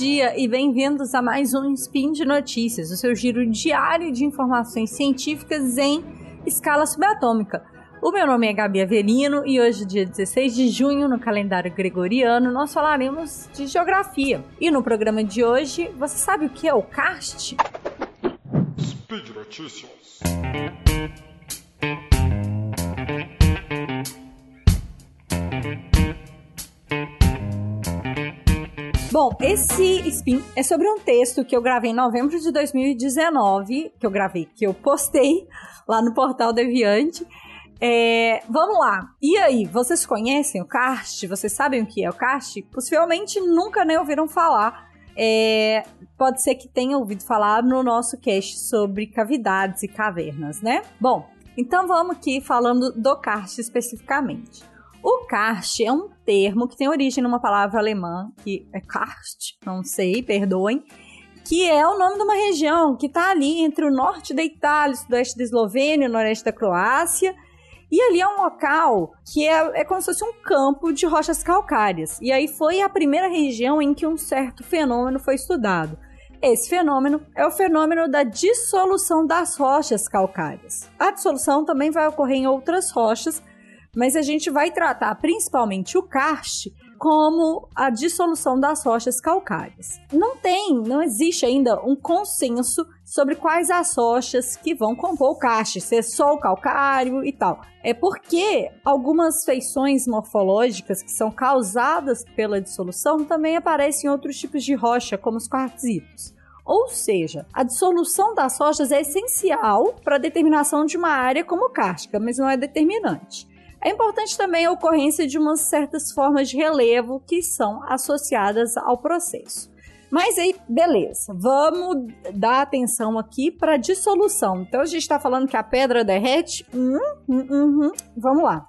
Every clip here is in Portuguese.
dia e bem-vindos a mais um Spin de Notícias, o seu giro diário de informações científicas em escala subatômica. O meu nome é Gabi Avelino e hoje, dia 16 de junho, no calendário gregoriano, nós falaremos de geografia. E no programa de hoje, você sabe o que é o CAST? Speed Notícias. Bom, esse spin é sobre um texto que eu gravei em novembro de 2019, que eu gravei, que eu postei lá no portal Deviante. É, vamos lá. E aí, vocês conhecem o CAST? Vocês sabem o que é o CAST? Possivelmente nunca nem ouviram falar. É, pode ser que tenham ouvido falar no nosso cast sobre cavidades e cavernas, né? Bom, então vamos aqui falando do karst especificamente. O karst é um termo que tem origem numa palavra alemã, que é karst, não sei, perdoem, que é o nome de uma região que está ali entre o norte da Itália, o sudoeste da Eslovênia, o noroeste da Croácia. E ali é um local que é, é como se fosse um campo de rochas calcárias. E aí foi a primeira região em que um certo fenômeno foi estudado. Esse fenômeno é o fenômeno da dissolução das rochas calcárias. A dissolução também vai ocorrer em outras rochas, mas a gente vai tratar principalmente o karst como a dissolução das rochas calcárias. Não tem, não existe ainda um consenso sobre quais as rochas que vão compor o karst, se é só o calcário e tal. É porque algumas feições morfológicas que são causadas pela dissolução também aparecem em outros tipos de rocha, como os quartzitos. Ou seja, a dissolução das rochas é essencial para a determinação de uma área como cárstica, mas não é determinante. É importante também a ocorrência de umas certas formas de relevo que são associadas ao processo. Mas aí, beleza, vamos dar atenção aqui para dissolução. Então a gente está falando que a pedra derrete. Hum, hum, hum, hum, vamos lá.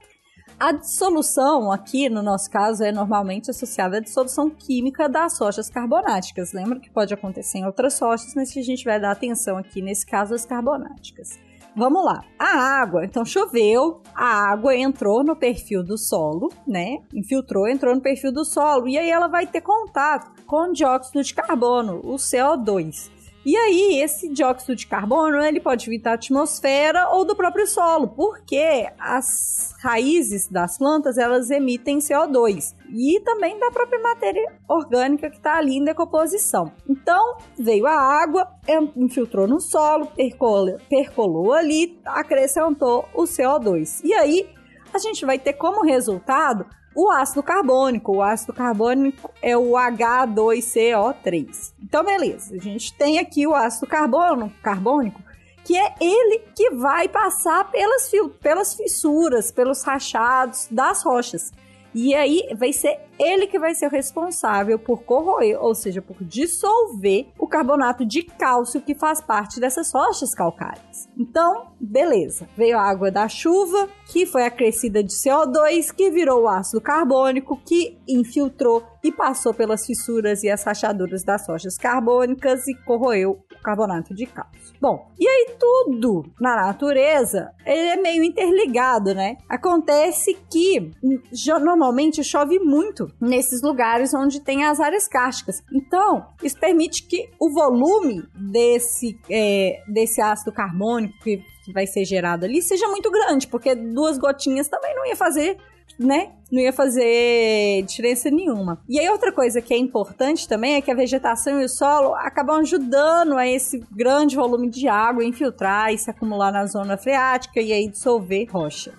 A dissolução aqui, no nosso caso, é normalmente associada à dissolução química das rochas carbonáticas. Lembra que pode acontecer em outras rochas, mas que a gente vai dar atenção aqui, nesse caso, as carbonáticas. Vamos lá. A água, então choveu, a água entrou no perfil do solo, né? Infiltrou, entrou no perfil do solo e aí ela vai ter contato com o dióxido de carbono, o CO2. E aí, esse dióxido de carbono, ele pode vir da atmosfera ou do próprio solo, porque as raízes das plantas, elas emitem CO2 e também da própria matéria orgânica que está ali em decomposição. Então, veio a água, infiltrou no solo, percolou, percolou ali, acrescentou o CO2. E aí, a gente vai ter como resultado o ácido carbônico. O ácido carbônico é o H2CO3. Então, beleza. A gente tem aqui o ácido carbono, carbônico, que é ele que vai passar pelas, pelas fissuras, pelos rachados das rochas. E aí vai ser ele que vai ser responsável por corroer, ou seja, por dissolver o carbonato de cálcio que faz parte dessas rochas calcárias. Então, beleza. Veio a água da chuva, que foi acrescida de CO2, que virou o ácido carbônico, que infiltrou e passou pelas fissuras e as rachaduras das rochas carbônicas e corroeu o carbonato de cálcio. Bom, e aí tudo na natureza ele é meio interligado, né? Acontece que normalmente chove muito nesses lugares onde tem as áreas cársticas. Então, isso permite que o volume desse, é, desse ácido carbônico que, que vai ser gerado ali seja muito grande, porque duas gotinhas também não ia fazer né? Não ia fazer diferença nenhuma. E aí, outra coisa que é importante também é que a vegetação e o solo acabam ajudando a esse grande volume de água infiltrar e se acumular na zona freática e aí dissolver rocha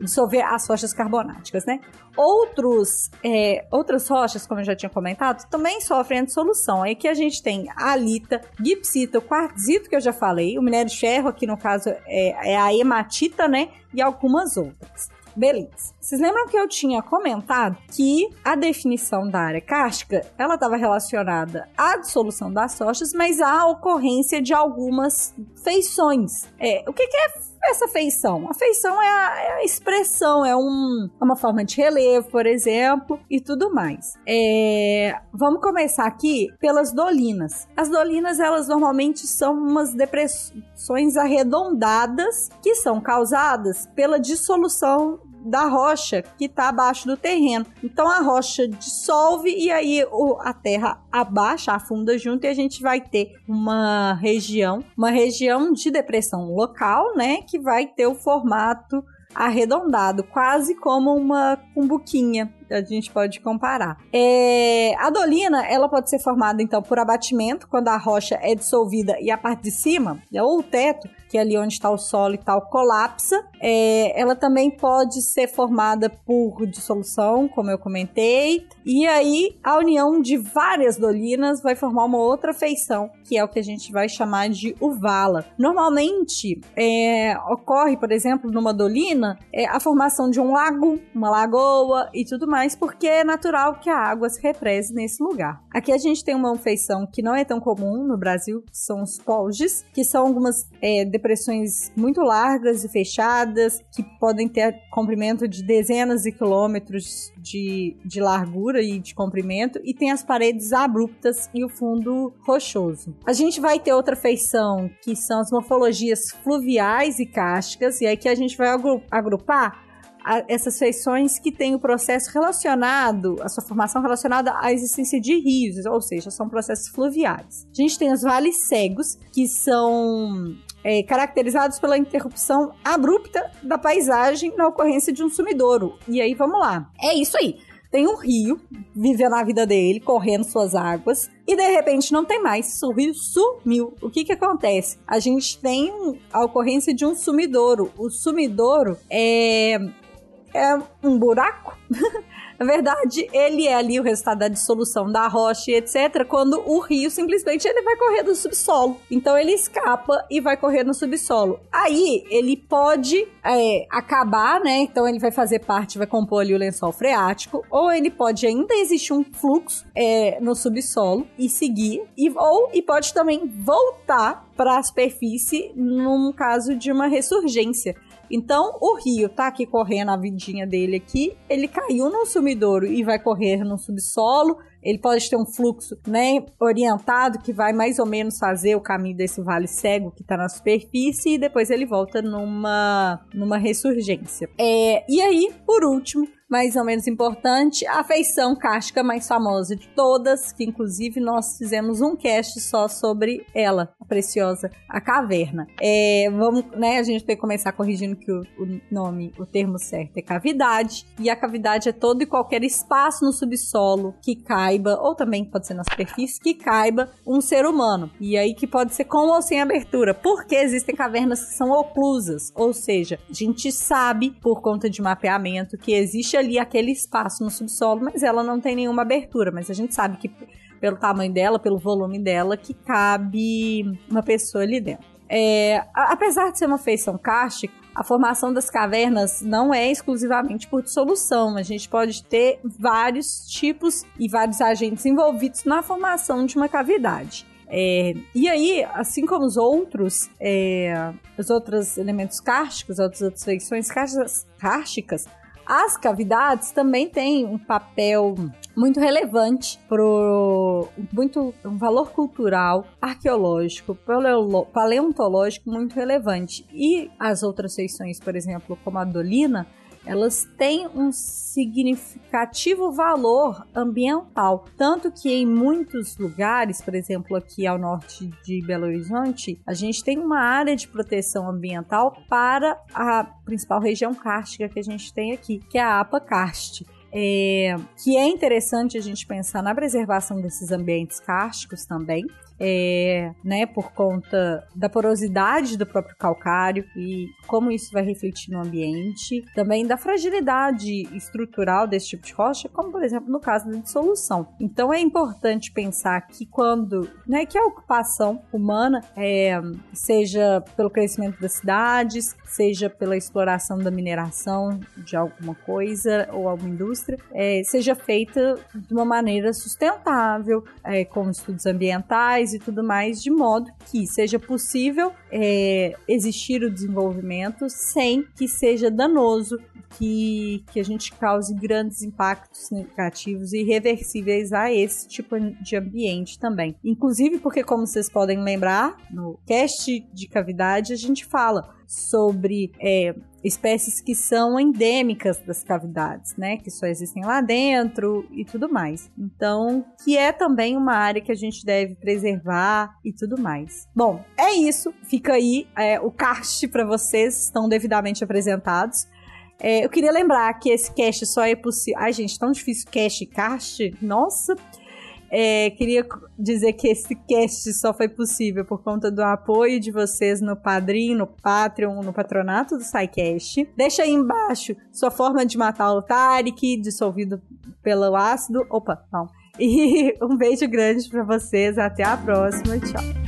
dissolver as rochas carbonáticas, né? Outros, é, outras rochas, como eu já tinha comentado, também sofrem a dissolução. Aí que a gente tem a alita, gipsita, o quartzito, que eu já falei, o minério de ferro, aqui no caso é, é a hematita, né? E algumas outras. Beleza. Vocês lembram que eu tinha comentado que a definição da área cárstica ela estava relacionada à dissolução das rochas, mas à ocorrência de algumas feições. É, o que, que é essa feição? A feição é a, é a expressão, é, um, é uma forma de relevo, por exemplo, e tudo mais. É, vamos começar aqui pelas dolinas. As dolinas, elas normalmente são umas depressões arredondadas que são causadas pela dissolução da rocha que está abaixo do terreno. Então a rocha dissolve e aí a terra abaixa, afunda junto e a gente vai ter uma região, uma região de depressão local, né, que vai ter o formato arredondado, quase como uma cumbuquinha a gente pode comparar. É, a dolina, ela pode ser formada, então, por abatimento, quando a rocha é dissolvida e a parte de cima, né, ou o teto, que é ali onde está o solo e tal, colapsa. É, ela também pode ser formada por dissolução, como eu comentei. E aí, a união de várias dolinas vai formar uma outra feição, que é o que a gente vai chamar de uvala. Normalmente, é, ocorre, por exemplo, numa dolina, é, a formação de um lago, uma lagoa e tudo mais, porque é natural que a água se represe nesse lugar. Aqui a gente tem uma feição que não é tão comum no Brasil, que são os polges, que são algumas é, depressões muito largas e fechadas, que podem ter comprimento de dezenas de quilômetros de, de largura e de comprimento, e tem as paredes abruptas e o fundo rochoso. A gente vai ter outra feição, que são as morfologias fluviais e cársticas, e aí que a gente vai agrupar essas feições que têm o processo relacionado, a sua formação relacionada à existência de rios, ou seja, são processos fluviais. A gente tem os vales cegos, que são é, caracterizados pela interrupção abrupta da paisagem na ocorrência de um sumidouro. E aí, vamos lá. É isso aí. Tem um rio vivendo a vida dele, correndo suas águas, e de repente não tem mais. O rio sumiu. O que que acontece? A gente tem a ocorrência de um sumidouro. O sumidouro é é um buraco. Na verdade, ele é ali o resultado da dissolução da rocha etc. Quando o rio simplesmente ele vai correr no subsolo. Então ele escapa e vai correr no subsolo. Aí ele pode é, acabar, né? Então ele vai fazer parte, vai compor ali o lençol freático. Ou ele pode ainda existir um fluxo é, no subsolo e seguir. E, ou e pode também voltar para a superfície num caso de uma ressurgência. Então, o rio tá aqui correndo a vidinha dele aqui, ele caiu no sumidouro e vai correr no subsolo. Ele pode ter um fluxo né, orientado que vai mais ou menos fazer o caminho desse vale cego que está na superfície e depois ele volta numa, numa ressurgência. É, e aí, por último, mais ou menos importante, a feição cárstica mais famosa de todas, que inclusive nós fizemos um cast só sobre ela, a preciosa, a caverna. É, vamos, né, a gente tem que começar corrigindo que o, o, nome, o termo certo é cavidade, e a cavidade é todo e qualquer espaço no subsolo que caiba, ou também pode ser na superfície, que caiba um ser humano. E aí que pode ser com ou sem abertura, porque existem cavernas que são oclusas, ou seja, a gente sabe, por conta de mapeamento, que existe ali aquele espaço no subsolo, mas ela não tem nenhuma abertura. Mas a gente sabe que pelo tamanho dela, pelo volume dela, que cabe uma pessoa ali dentro. É, apesar de ser uma feição cárstica, a formação das cavernas não é exclusivamente por dissolução. A gente pode ter vários tipos e vários agentes envolvidos na formação de uma cavidade. É, e aí, assim como os outros, é, os outros elementos cársticos, as outras feições cársticas, as cavidades também têm um papel muito relevante pro muito um valor cultural, arqueológico, paleontológico muito relevante. E as outras feições, por exemplo, como a dolina, elas têm um significativo valor ambiental. Tanto que em muitos lugares, por exemplo, aqui ao norte de Belo Horizonte, a gente tem uma área de proteção ambiental para a principal região cárstica que a gente tem aqui, que é a APA Karst. É, que é interessante a gente pensar na preservação desses ambientes cársticos também, é, né, por conta da porosidade do próprio calcário e como isso vai refletir no ambiente, também da fragilidade estrutural desse tipo de rocha, como por exemplo no caso da dissolução. Então é importante pensar que quando, né, que a ocupação humana é, seja pelo crescimento das cidades, seja pela exploração da mineração de alguma coisa ou alguma indústria, é, seja feita de uma maneira sustentável, é, com estudos ambientais e tudo mais, de modo que seja possível é, existir o desenvolvimento sem que seja danoso que, que a gente cause grandes impactos negativos e irreversíveis a esse tipo de ambiente também. Inclusive porque, como vocês podem lembrar, no cast de cavidade a gente fala sobre é, espécies que são endêmicas das cavidades, né? Que só existem lá dentro e tudo mais. Então, que é também uma área que a gente deve preservar e tudo mais. Bom, é isso. Fica aí é, o cast para vocês, estão devidamente apresentados. É, eu queria lembrar que esse cast só é possível. Ai, gente, tão difícil cast e cast. Nossa! É, queria dizer que esse cast só foi possível por conta do apoio de vocês no Padrim, no Patreon, no patronato do SciCast. Deixa aí embaixo sua forma de matar o Tarek, dissolvido pelo ácido. Opa, não. E um beijo grande para vocês. Até a próxima. Tchau.